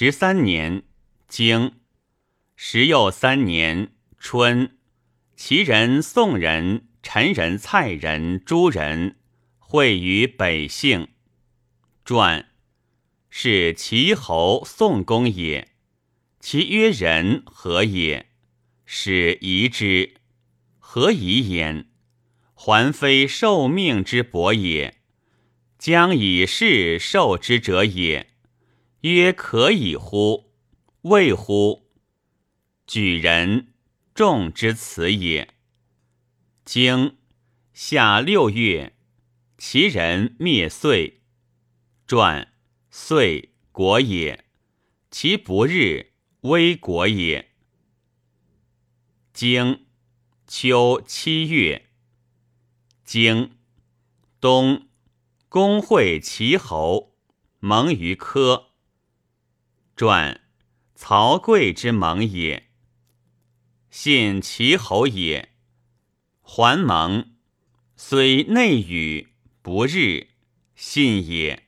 十三年，经十又三年春，齐人、宋人、陈人、蔡人、诸人会于北姓。传是齐侯、宋公也。其曰人何也？使疑之。何疑焉？还非受命之伯也，将以事受之者也。曰可以乎？未乎？举人众之辞也。经夏六月，其人灭岁。传岁国也，其不日危国也。经秋七月，经冬，公会齐侯，盟于科。传曹刿之盟也，信齐侯也。桓盟，虽内与不日，信也。